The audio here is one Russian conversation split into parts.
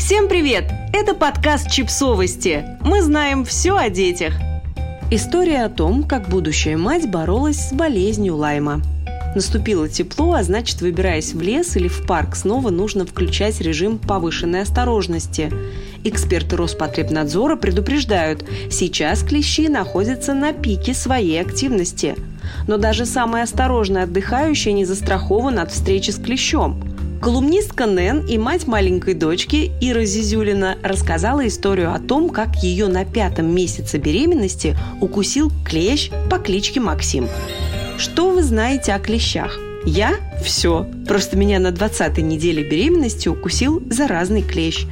Всем привет! Это подкаст «Чипсовости». Мы знаем все о детях. История о том, как будущая мать боролась с болезнью Лайма. Наступило тепло, а значит, выбираясь в лес или в парк, снова нужно включать режим повышенной осторожности. Эксперты Роспотребнадзора предупреждают, сейчас клещи находятся на пике своей активности. Но даже самый осторожный отдыхающий не застрахован от встречи с клещом. Колумнистка Нэн и мать маленькой дочки Ира Зизюлина рассказала историю о том, как ее на пятом месяце беременности укусил клещ по кличке Максим. Что вы знаете о клещах? Я – все. Просто меня на 20-й неделе беременности укусил заразный клещ.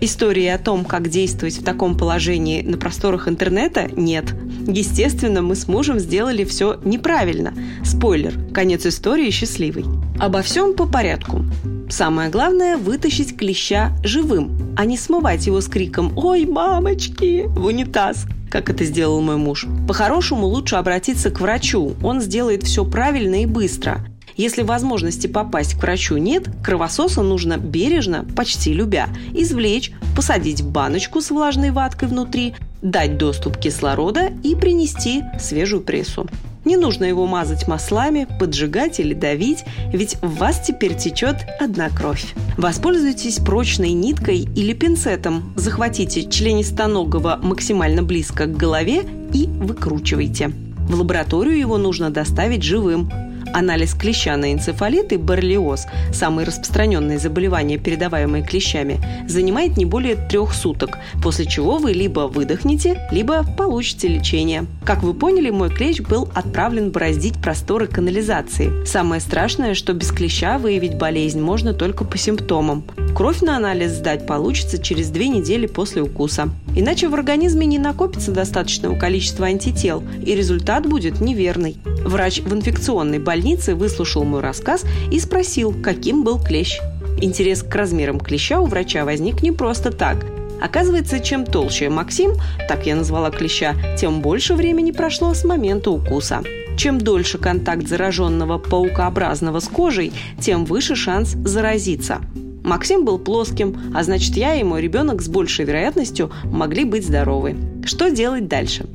Истории о том, как действовать в таком положении на просторах интернета, нет. Естественно, мы с мужем сделали все неправильно. Спойлер, конец истории счастливый. Обо всем по порядку. Самое главное – вытащить клеща живым, а не смывать его с криком «Ой, мамочки!» в унитаз, как это сделал мой муж. По-хорошему лучше обратиться к врачу, он сделает все правильно и быстро. Если возможности попасть к врачу нет, кровососа нужно бережно, почти любя, извлечь, посадить в баночку с влажной ваткой внутри, дать доступ кислорода и принести свежую прессу. Не нужно его мазать маслами, поджигать или давить, ведь в вас теперь течет одна кровь. Воспользуйтесь прочной ниткой или пинцетом, захватите членистоногого максимально близко к голове и выкручивайте. В лабораторию его нужно доставить живым. Анализ клеща на энцефалит и боррелиоз, самые распространенные заболевания, передаваемые клещами, занимает не более трех суток, после чего вы либо выдохнете, либо получите лечение. Как вы поняли, мой клещ был отправлен бороздить просторы канализации. Самое страшное, что без клеща выявить болезнь можно только по симптомам. Кровь на анализ сдать получится через две недели после укуса. Иначе в организме не накопится достаточного количества антител, и результат будет неверный. Врач в инфекционной больнице выслушал мой рассказ и спросил, каким был клещ. Интерес к размерам клеща у врача возник не просто так. Оказывается, чем толще Максим, так я назвала клеща, тем больше времени прошло с момента укуса. Чем дольше контакт зараженного паукообразного с кожей, тем выше шанс заразиться. Максим был плоским, а значит я и мой ребенок с большей вероятностью могли быть здоровы. Что делать дальше?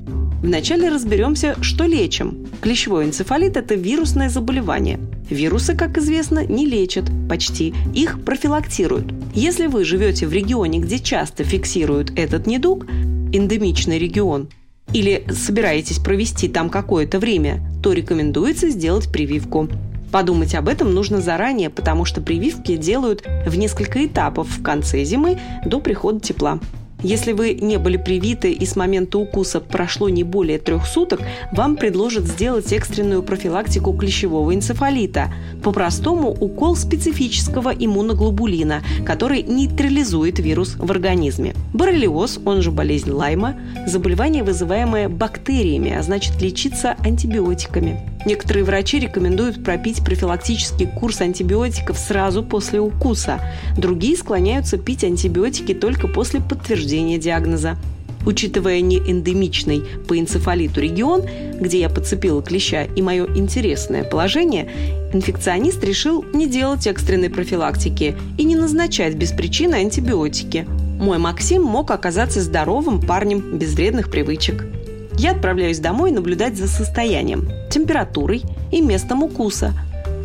Вначале разберемся, что лечим. Клещевой энцефалит – это вирусное заболевание. Вирусы, как известно, не лечат почти, их профилактируют. Если вы живете в регионе, где часто фиксируют этот недуг, эндемичный регион, или собираетесь провести там какое-то время, то рекомендуется сделать прививку. Подумать об этом нужно заранее, потому что прививки делают в несколько этапов в конце зимы до прихода тепла. Если вы не были привиты и с момента укуса прошло не более трех суток, вам предложат сделать экстренную профилактику клещевого энцефалита. По-простому укол специфического иммуноглобулина, который нейтрализует вирус в организме. Боррелиоз, он же болезнь Лайма, заболевание, вызываемое бактериями, а значит лечиться антибиотиками. Некоторые врачи рекомендуют пропить профилактический курс антибиотиков сразу после укуса. Другие склоняются пить антибиотики только после подтверждения диагноза. Учитывая не эндемичный по энцефалиту регион, где я подцепила клеща, и мое интересное положение, инфекционист решил не делать экстренной профилактики и не назначать без причины антибиотики. Мой Максим мог оказаться здоровым парнем без вредных привычек. Я отправляюсь домой наблюдать за состоянием, температурой и местом укуса.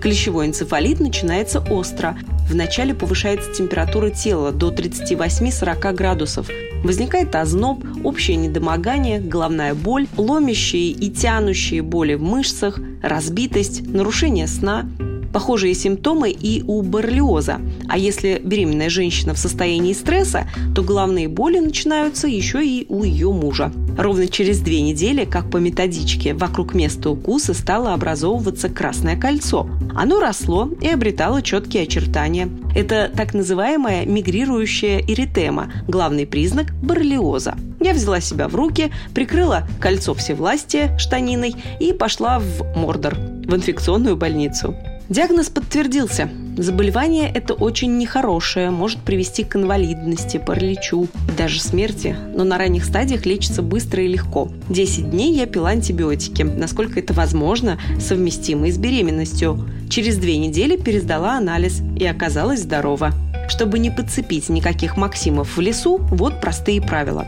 Клещевой энцефалит начинается остро. Вначале повышается температура тела до 38-40 градусов. Возникает озноб, общее недомогание, головная боль, ломящие и тянущие боли в мышцах, разбитость, нарушение сна – Похожие симптомы и у боррелиоза. А если беременная женщина в состоянии стресса, то головные боли начинаются еще и у ее мужа. Ровно через две недели, как по методичке, вокруг места укуса стало образовываться красное кольцо. Оно росло и обретало четкие очертания. Это так называемая мигрирующая эритема, главный признак боррелиоза. Я взяла себя в руки, прикрыла кольцо всевластия штаниной и пошла в Мордор, в инфекционную больницу. Диагноз подтвердился. Заболевание это очень нехорошее, может привести к инвалидности, параличу даже смерти, но на ранних стадиях лечится быстро и легко. 10 дней я пила антибиотики, насколько это возможно, совместимо с беременностью. Через две недели пересдала анализ и оказалась здорова. Чтобы не подцепить никаких максимов в лесу, вот простые правила.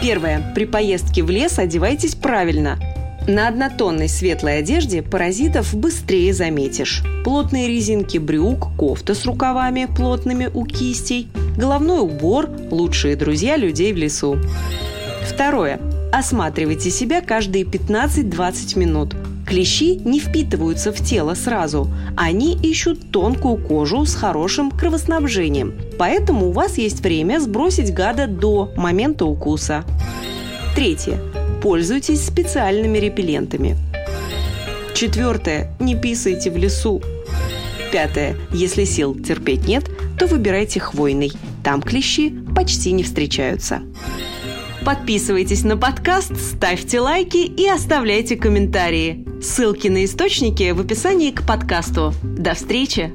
Первое. При поездке в лес одевайтесь правильно. На однотонной светлой одежде паразитов быстрее заметишь. Плотные резинки брюк, кофта с рукавами плотными у кистей, головной убор – лучшие друзья людей в лесу. Второе. Осматривайте себя каждые 15-20 минут. Клещи не впитываются в тело сразу. Они ищут тонкую кожу с хорошим кровоснабжением. Поэтому у вас есть время сбросить гада до момента укуса. Третье. Пользуйтесь специальными репеллентами. Четвертое. Не писайте в лесу. Пятое. Если сил терпеть нет, то выбирайте хвойный. Там клещи почти не встречаются. Подписывайтесь на подкаст, ставьте лайки и оставляйте комментарии. Ссылки на источники в описании к подкасту. До встречи!